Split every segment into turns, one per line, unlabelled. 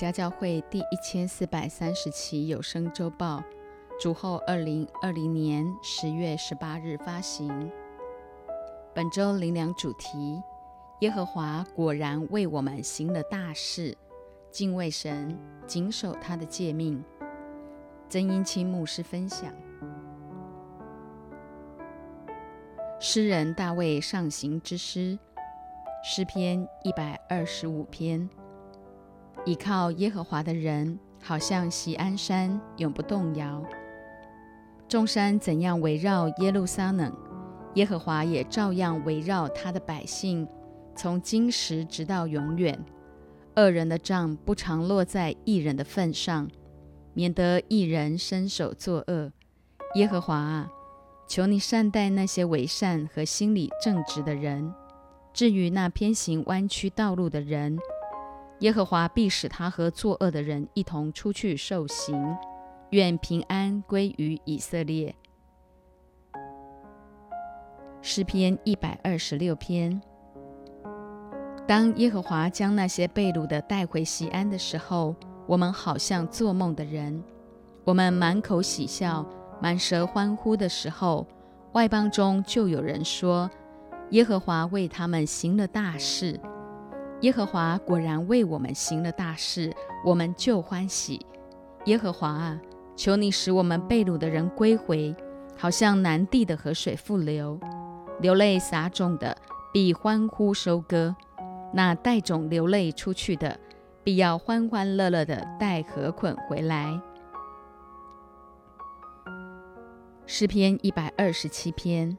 家教会第一千四百三十期有声周报，主后二零二零年十月十八日发行。本周灵粮主题：耶和华果然为我们行了大事，敬畏神，谨守他的诫命。曾英清牧师分享。诗人大卫上行之诗，诗篇一百二十五篇。倚靠耶和华的人，好像锡安山，永不动摇。众山怎样围绕耶路撒冷，耶和华也照样围绕他的百姓，从今时直到永远。恶人的账不常落在一人的份上，免得一人伸手作恶。耶和华啊，求你善待那些为善和心里正直的人。至于那偏行弯曲道路的人，耶和华必使他和作恶的人一同出去受刑，愿平安归于以色列。诗篇一百二十六篇。当耶和华将那些被掳的带回西安的时候，我们好像做梦的人。我们满口喜笑，满舌欢呼的时候，外邦中就有人说：耶和华为他们行了大事。耶和华果然为我们行了大事，我们就欢喜。耶和华啊，求你使我们被掳的人归回，好像南地的河水复流。流泪撒种的必欢呼收割，那带种流泪出去的，必要欢欢乐乐的带禾捆回来。诗篇一百二十七篇。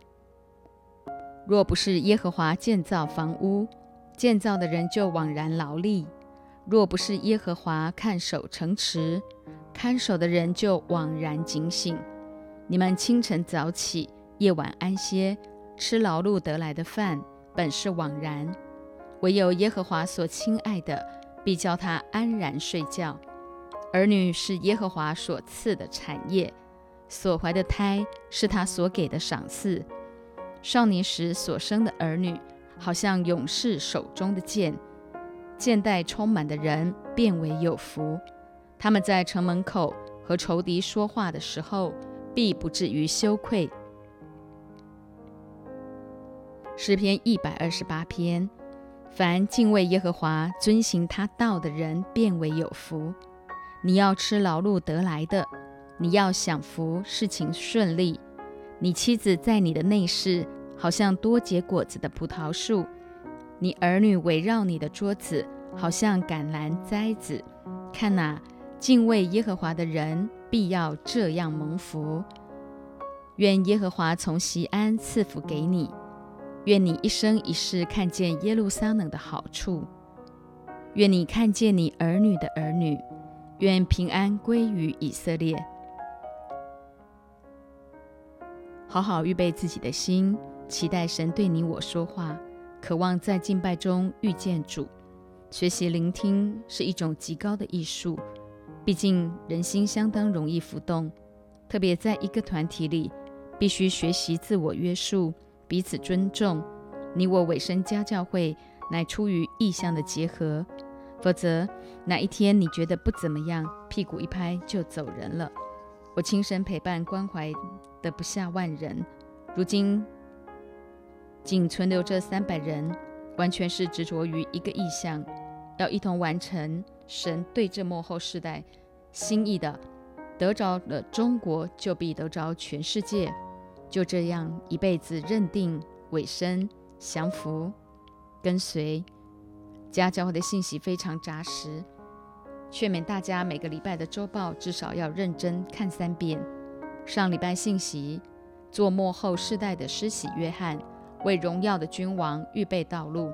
若不是耶和华建造房屋，建造的人就枉然劳力；若不是耶和华看守城池，看守的人就枉然警醒。你们清晨早起，夜晚安歇，吃劳碌得来的饭，本是枉然；唯有耶和华所亲爱的，必叫他安然睡觉。儿女是耶和华所赐的产业，所怀的胎是他所给的赏赐。少年时所生的儿女。好像勇士手中的剑，剑带充满的人变为有福。他们在城门口和仇敌说话的时候，必不至于羞愧。诗篇一百二十八篇：凡敬畏耶和华、遵行他道的人，变为有福。你要吃劳碌得来的，你要享福，事情顺利。你妻子在你的内室。好像多结果子的葡萄树，你儿女围绕你的桌子，好像橄榄栽子。看哪，敬畏耶和华的人必要这样蒙福。愿耶和华从西安赐福给你，愿你一生一世看见耶路撒冷的好处，愿你看见你儿女的儿女，愿平安归于以色列。好好预备自己的心。期待神对你我说话，渴望在敬拜中遇见主。学习聆听是一种极高的艺术，毕竟人心相当容易浮动，特别在一个团体里，必须学习自我约束，彼此尊重。你我委身家教会，乃出于意向的结合，否则哪一天你觉得不怎么样，屁股一拍就走人了。我亲身陪伴关怀的不下万人，如今。仅存留这三百人，完全是执着于一个意向，要一同完成神对这幕后世代心意的。得着了中国，就必得着全世界。就这样一辈子认定委身降服跟随。家教会的信息非常扎实，劝勉大家每个礼拜的周报至少要认真看三遍。上礼拜信息，做幕后世代的施洗约翰。为荣耀的君王预备道路，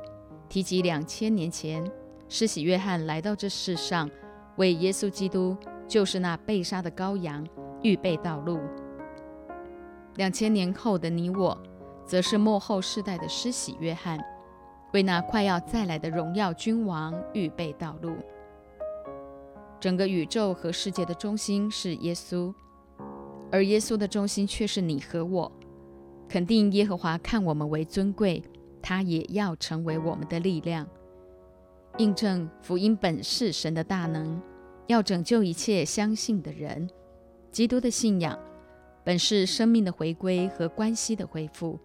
提及两千年前，施洗约翰来到这世上，为耶稣基督，就是那被杀的羔羊，预备道路。两千年后的你我，则是末后世代的施洗约翰，为那快要再来的荣耀君王预备道路。整个宇宙和世界的中心是耶稣，而耶稣的中心却是你和我。肯定耶和华看我们为尊贵，他也要成为我们的力量。印证福音本是神的大能，要拯救一切相信的人。基督的信仰本是生命的回归和关系的恢复，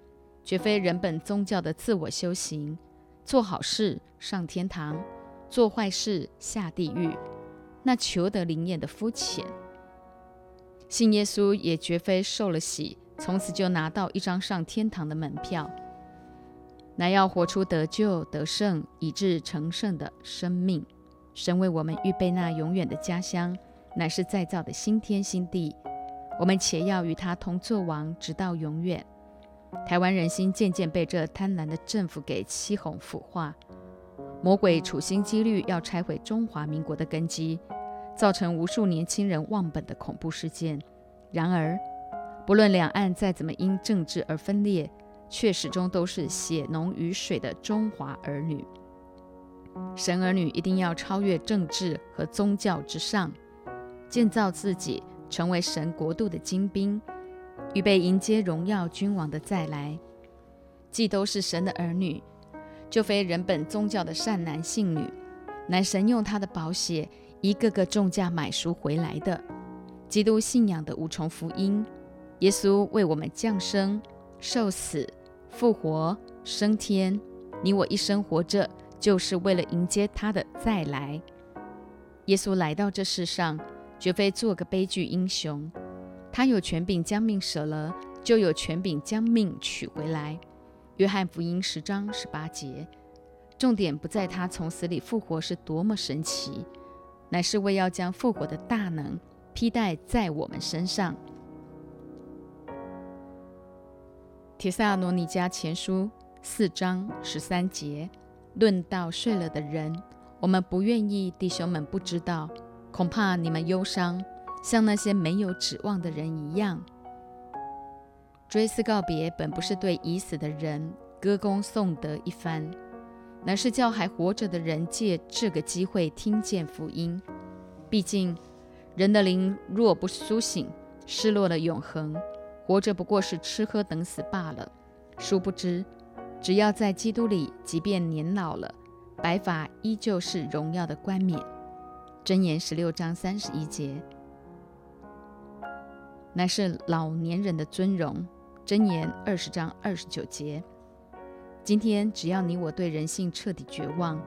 绝非人本宗教的自我修行。做好事上天堂，做坏事下地狱，那求得灵验的肤浅。信耶稣也绝非受了洗，从此就拿到一张上天堂的门票。乃要活出得救、得胜，以致成圣的生命。神为我们预备那永远的家乡，乃是再造的新天新地。我们且要与他同作王，直到永远。台湾人心渐渐被这贪婪的政府给欺哄腐化，魔鬼处心积虑要拆毁中华民国的根基，造成无数年轻人忘本的恐怖事件。然而，不论两岸再怎么因政治而分裂，却始终都是血浓于水的中华儿女。神儿女一定要超越政治和宗教之上，建造自己，成为神国度的精兵，预备迎接荣耀君王的再来。既都是神的儿女，就非人本宗教的善男信女，乃神用他的宝血一个个重价买赎回来的。基督信仰的五重福音，耶稣为我们降生、受死。复活升天，你我一生活着，就是为了迎接他的再来。耶稣来到这世上，绝非做个悲剧英雄。他有权柄将命舍了，就有权柄将命取回来。约翰福音十章十八节。重点不在他从死里复活是多么神奇，乃是为要将复活的大能披戴在我们身上。《提撒罗尼迦前书》四章十三节，论到睡了的人，我们不愿意弟兄们不知道，恐怕你们忧伤，像那些没有指望的人一样。追思告别，本不是对已死的人歌功颂德一番，乃是叫还活着的人借这个机会听见福音。毕竟，人的灵若不苏醒，失落了永恒。活着不过是吃喝等死罢了。殊不知，只要在基督里，即便年老了，白发依旧是荣耀的冠冕。箴言十六章三十一节，乃是老年人的尊荣。箴言二十章二十九节，今天只要你我对人性彻底绝望，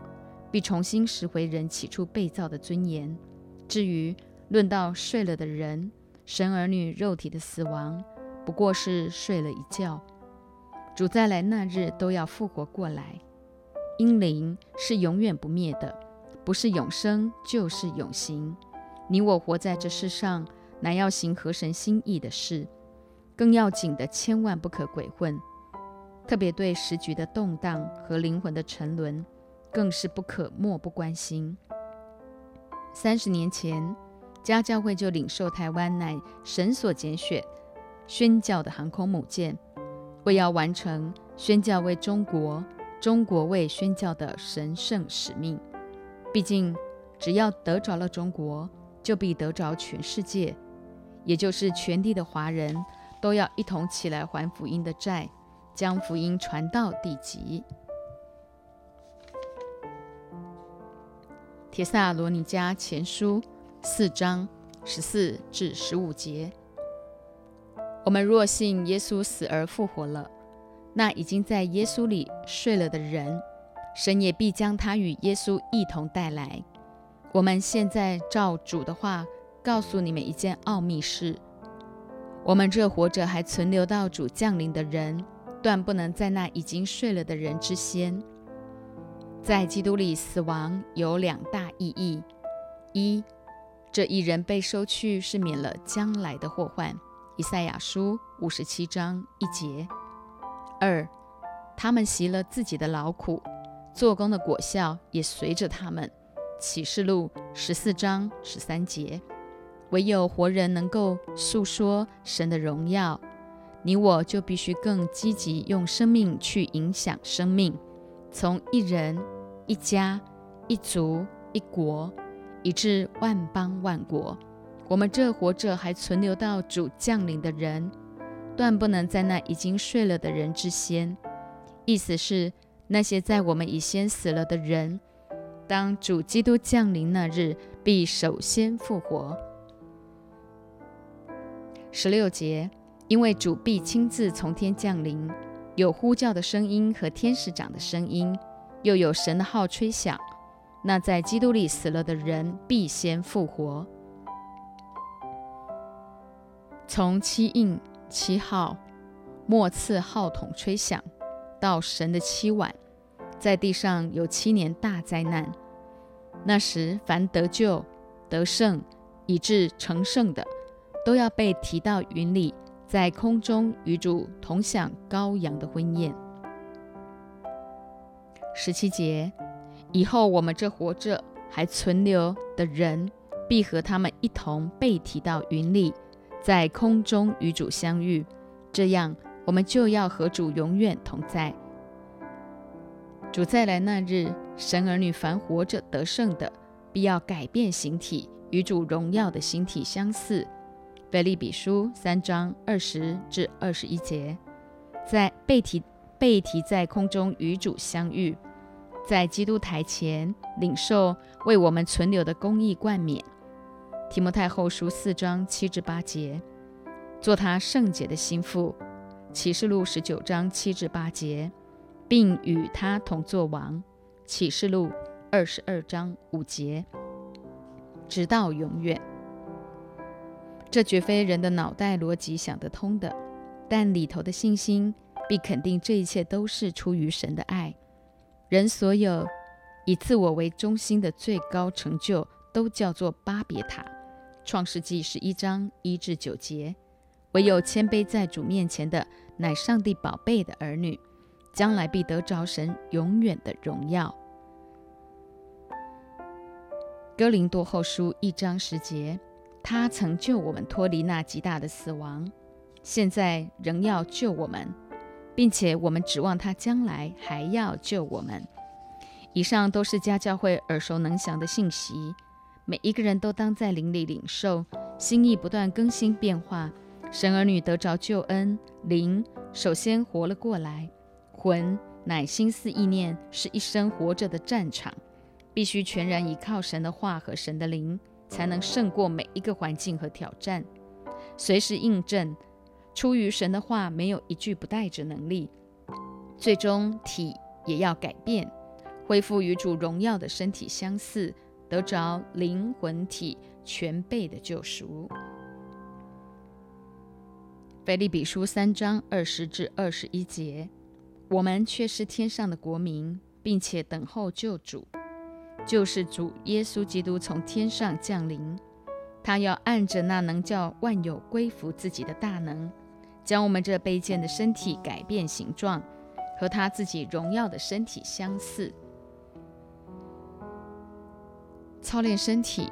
必重新拾回人起初被造的尊严。至于论到睡了的人，神儿女肉体的死亡。不过是睡了一觉，主再来那日都要复活过来。阴灵是永远不灭的，不是永生就是永行。你我活在这世上，乃要行合神心意的事。更要紧的，千万不可鬼混。特别对时局的动荡和灵魂的沉沦，更是不可漠不关心。三十年前，家教会就领受台湾乃神所拣选。宣教的航空母舰，为要完成宣教为中国、中国为宣教的神圣使命。毕竟，只要得着了中国，就必得着全世界，也就是全地的华人都要一同起来还福音的债，将福音传到地极。帖萨罗尼迦前书四章十四至十五节。我们若信耶稣死而复活了，那已经在耶稣里睡了的人，神也必将他与耶稣一同带来。我们现在照主的话告诉你们一件奥秘事：我们这活着还存留到主降临的人，断不能在那已经睡了的人之先。在基督里死亡有两大意义：一，这一人被收去是免了将来的祸患。以赛亚书五十七章一节。二，他们习了自己的劳苦，做工的果效也随着他们。启示录十四章十三节。唯有活人能够诉说神的荣耀，你我就必须更积极用生命去影响生命，从一人、一家、一族、一国，以至万邦万国。我们这活着还存留到主降临的人，断不能在那已经睡了的人之先。意思是，那些在我们已先死了的人，当主基督降临那日，必首先复活。十六节，因为主必亲自从天降临，有呼叫的声音和天使长的声音，又有神的号吹响。那在基督里死了的人必先复活。从七印七号末次号筒吹响，到神的七晚，在地上有七年大灾难。那时，凡得救、得胜以致成圣的，都要被提到云里，在空中与主同享羔羊的婚宴。十七节。以后，我们这活着还存留的人，必和他们一同被提到云里，在空中与主相遇。这样，我们就要和主永远同在。主再来那日，神儿女凡活着得胜的，必要改变形体，与主荣耀的形体相似。腓利比书三章二十至二十一节，在被提被提在空中与主相遇。在基督台前领受为我们存留的公义冠冕，提摩太后书四章七至八节，做他圣洁的心腹，启示录十九章七至八节，并与他同作王，启示录二十二章五节，直到永远。这绝非人的脑袋逻辑想得通的，但里头的信心必肯定这一切都是出于神的爱。人所有以自我为中心的最高成就，都叫做巴别塔。创世纪十一章一至九节。唯有谦卑在主面前的，乃上帝宝贝的儿女，将来必得着神永远的荣耀。哥林多后书一章十节。他曾救我们脱离那极大的死亡，现在仍要救我们。并且我们指望他将来还要救我们。以上都是家教会耳熟能详的信息，每一个人都当在灵里领受，心意不断更新变化。神儿女得着救恩，灵首先活了过来，魂乃心思意念，是一生活着的战场，必须全然依靠神的话和神的灵，才能胜过每一个环境和挑战，随时印证。出于神的话，没有一句不带着能力。最终体也要改变，恢复与主荣耀的身体相似，得着灵魂体全备的救赎。腓利比书三章二十至二十一节，我们却是天上的国民，并且等候救主，就是主耶稣基督从天上降临。他要按着那能叫万有归服自己的大能。将我们这卑贱的身体改变形状，和他自己荣耀的身体相似。操练身体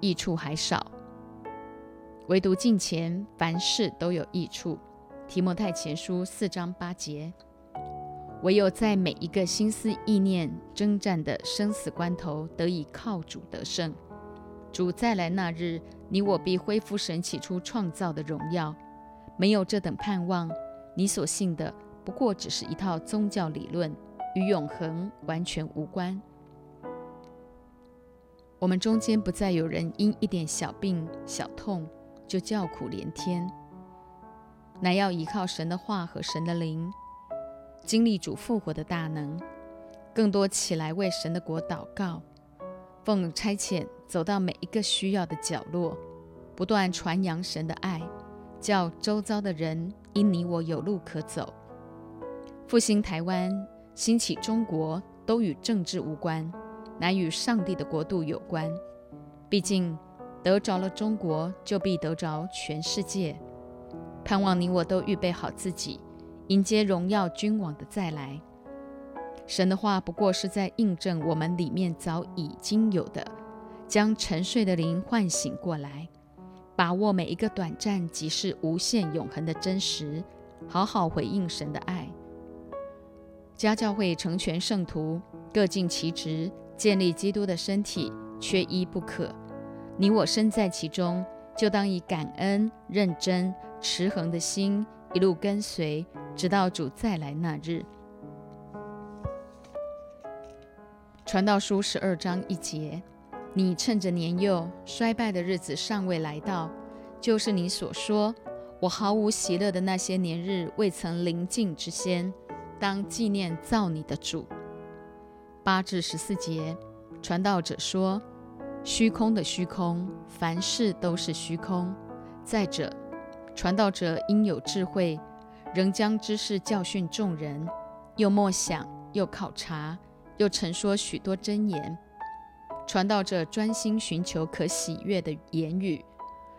益处还少，唯独近前凡事都有益处。提摩太前书四章八节，唯有在每一个心思意念征战的生死关头，得以靠主得胜。主再来那日，你我必恢复神起初创造的荣耀。没有这等盼望，你所信的不过只是一套宗教理论，与永恒完全无关。我们中间不再有人因一点小病小痛就叫苦连天，乃要依靠神的话和神的灵，经历主复活的大能，更多起来为神的国祷告，奉差遣走到每一个需要的角落，不断传扬神的爱。叫周遭的人因你我有路可走，复兴台湾、兴起中国都与政治无关，乃与上帝的国度有关。毕竟得着了中国，就必得着全世界。盼望你我都预备好自己，迎接荣耀君王的再来。神的话不过是在印证我们里面早已经有的，将沉睡的灵唤醒过来。把握每一个短暂即是无限永恒的真实，好好回应神的爱。家教会成全圣徒，各尽其职，建立基督的身体，缺一不可。你我身在其中，就当以感恩、认真、持恒的心，一路跟随，直到主再来那日。传道书十二章一节：你趁着年幼衰败的日子尚未来到，就是你所说我毫无喜乐的那些年日未曾临近之先，当纪念造你的主。八至十四节，传道者说：虚空的虚空，凡事都是虚空。再者，传道者应有智慧，仍将知识教训众人，又默想，又考察，又陈说许多真言。传道者专心寻求可喜悦的言语，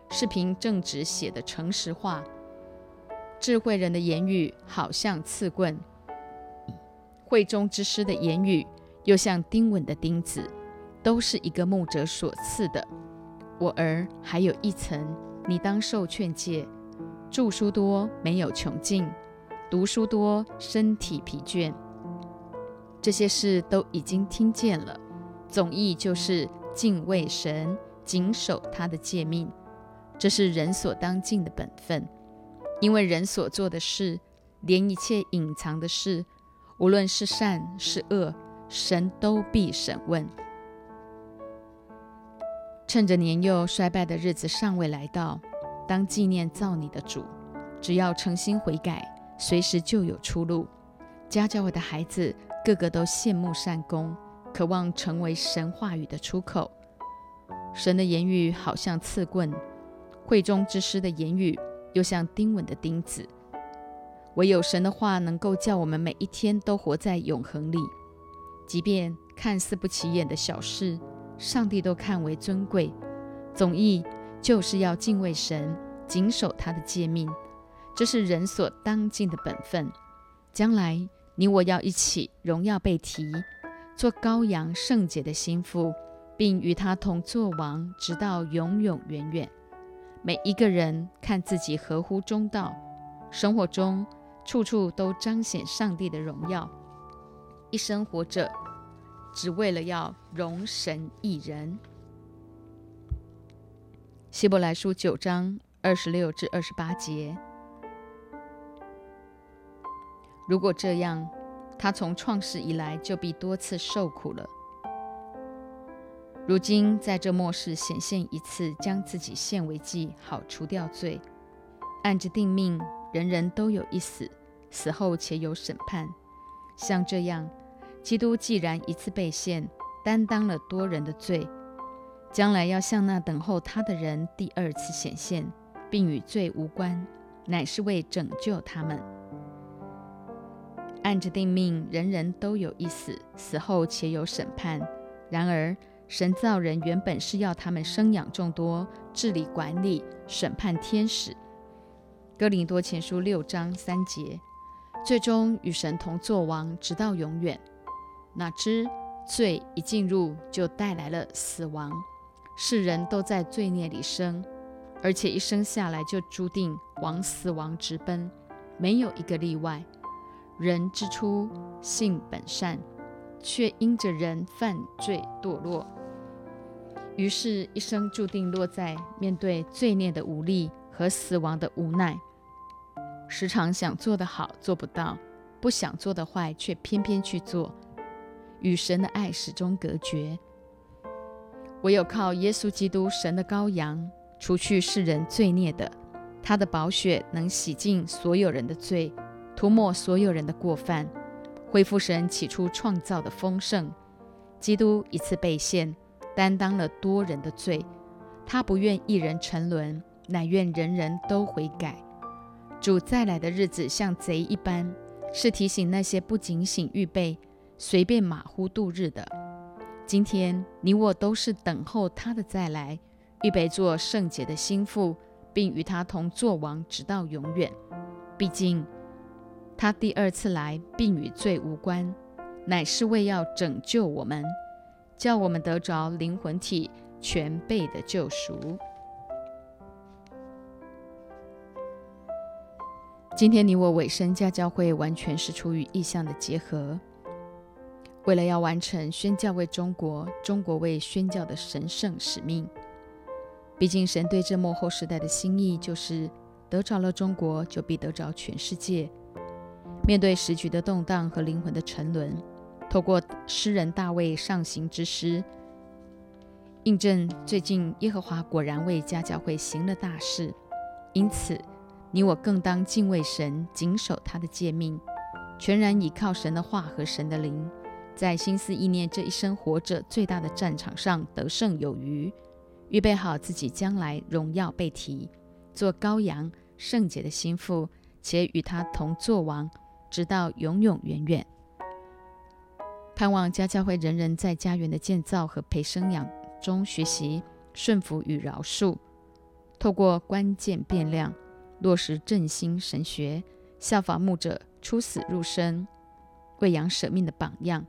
视频正直写的诚实话。智慧人的言语好像刺棍，会中之师的言语又像钉稳的钉子，都是一个牧者所赐的。我儿，还有一层。你当受劝诫，著书多没有穷尽，读书多身体疲倦。这些事都已经听见了，总意就是敬畏神，谨守他的诫命，这是人所当尽的本分。因为人所做的事，连一切隐藏的事，无论是善是恶，神都必审问。趁着年幼衰败的日子尚未来到，当纪念造你的主。只要诚心悔改，随时就有出路。家教会的孩子个个都羡慕善功，渴望成为神话语的出口。神的言语好像刺棍，会中之师的言语又像钉稳的钉子。唯有神的话能够叫我们每一天都活在永恒里，即便看似不起眼的小事。上帝都看为尊贵，总意就是要敬畏神，谨守他的诫命，这是人所当尽的本分。将来你我要一起荣耀被提，做羔羊圣洁的心腹，并与他同作王，直到永永远远。每一个人看自己合乎中道，生活中处处都彰显上帝的荣耀，一生活着。只为了要容神一人。希伯来书九章二十六至二十八节。如果这样，他从创世以来就必多次受苦了。如今在这末世显现一次，将自己献为祭，好除掉罪。按着定命，人人都有一死，死后且有审判。像这样。基督既然一次被献，担当了多人的罪，将来要向那等候他的人第二次显现，并与罪无关，乃是为拯救他们。按着定命，人人都有一死，死后且有审判。然而，神造人原本是要他们生养众多，治理管理，审判天使。哥林多前书六章三节，最终与神同作王，直到永远。哪知罪一进入，就带来了死亡。世人都在罪孽里生，而且一生下来就注定往死亡直奔，没有一个例外。人之初性本善，却因着人犯罪堕落，于是一生注定落在面对罪孽的无力和死亡的无奈。时常想做的好做不到，不想做的坏却偏偏去做。与神的爱始终隔绝，唯有靠耶稣基督，神的羔羊，除去世人罪孽的，他的宝血能洗净所有人的罪，涂抹所有人的过犯，恢复神起初创造的丰盛。基督一次被献，担当了多人的罪，他不愿一人沉沦，乃愿人人都悔改。主再来的日子像贼一般，是提醒那些不警醒预备。随便马虎度日的，今天你我都是等候他的再来，预备做圣洁的心腹，并与他同作王，直到永远。毕竟他第二次来，并与罪无关，乃是为要拯救我们，叫我们得着灵魂体全备的救赎。今天你我委身家教会，完全是出于意向的结合。为了要完成宣教为中国、中国为宣教的神圣使命，毕竟神对这幕后时代的心意就是得着了中国，就必得着全世界。面对时局的动荡和灵魂的沉沦，透过诗人大卫上行之诗，印证最近耶和华果然为家教会行了大事。因此，你我更当敬畏神，谨守他的诫命，全然倚靠神的话和神的灵，在心思意念这一生活着最大的战场上得胜有余，预备好自己将来荣耀被提，做羔羊圣洁的心腹，且与他同作王。直到永永远远，盼望家教会人人在家园的建造和培生养中学习顺服与饶恕，透过关键变量落实振兴神学，效法牧者出死入生、喂养舍命的榜样，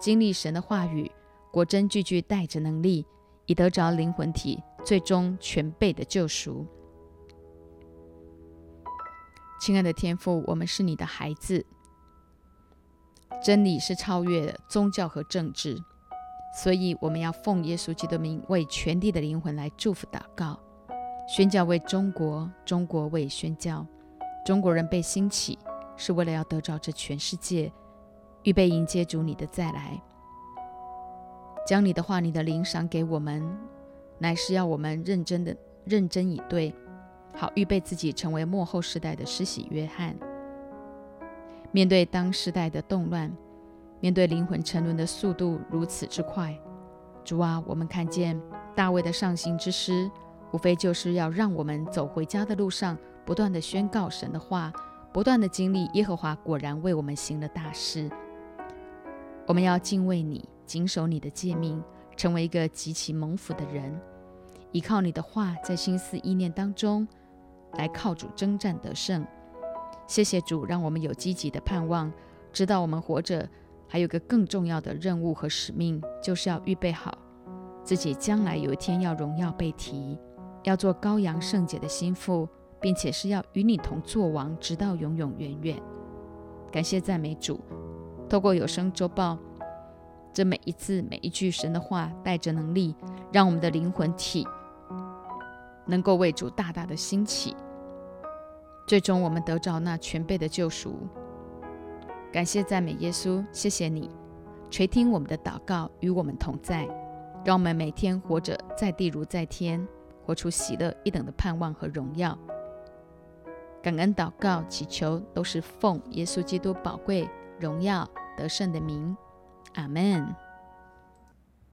经历神的话语，果真句句带着能力，以得着灵魂体最终全备的救赎。亲爱的天父，我们是你的孩子。真理是超越宗教和政治，所以我们要奉耶稣基督名，为全地的灵魂来祝福祷告。宣教为中国，中国为宣教。中国人被兴起，是为了要得着这全世界，预备迎接主你的再来。将你的话、你的灵赏给我们，乃是要我们认真的、认真以对。好，预备自己成为末后时代的施洗约翰。面对当时代的动乱，面对灵魂沉沦的速度如此之快，主啊，我们看见大卫的上行之诗，无非就是要让我们走回家的路上，不断的宣告神的话，不断的经历耶和华果然为我们行了大事。我们要敬畏你，谨守你的诫命，成为一个极其蒙福的人，依靠你的话，在心思意念当中。来靠主征战得胜，谢谢主，让我们有积极的盼望，知道我们活着还有个更重要的任务和使命，就是要预备好自己将来有一天要荣耀被提，要做羔羊圣洁的心腹，并且是要与你同作王，直到永永远远。感谢赞美主，透过有声周报，这每一字每一句神的话，带着能力，让我们的灵魂体。能够为主大大的兴起，最终我们得着那全备的救赎。感谢赞美耶稣，谢谢你垂听我们的祷告，与我们同在，让我们每天活着在地如在天，活出喜乐一等的盼望和荣耀。感恩祷告祈求都是奉耶稣基督宝贵荣耀得胜的名，阿门。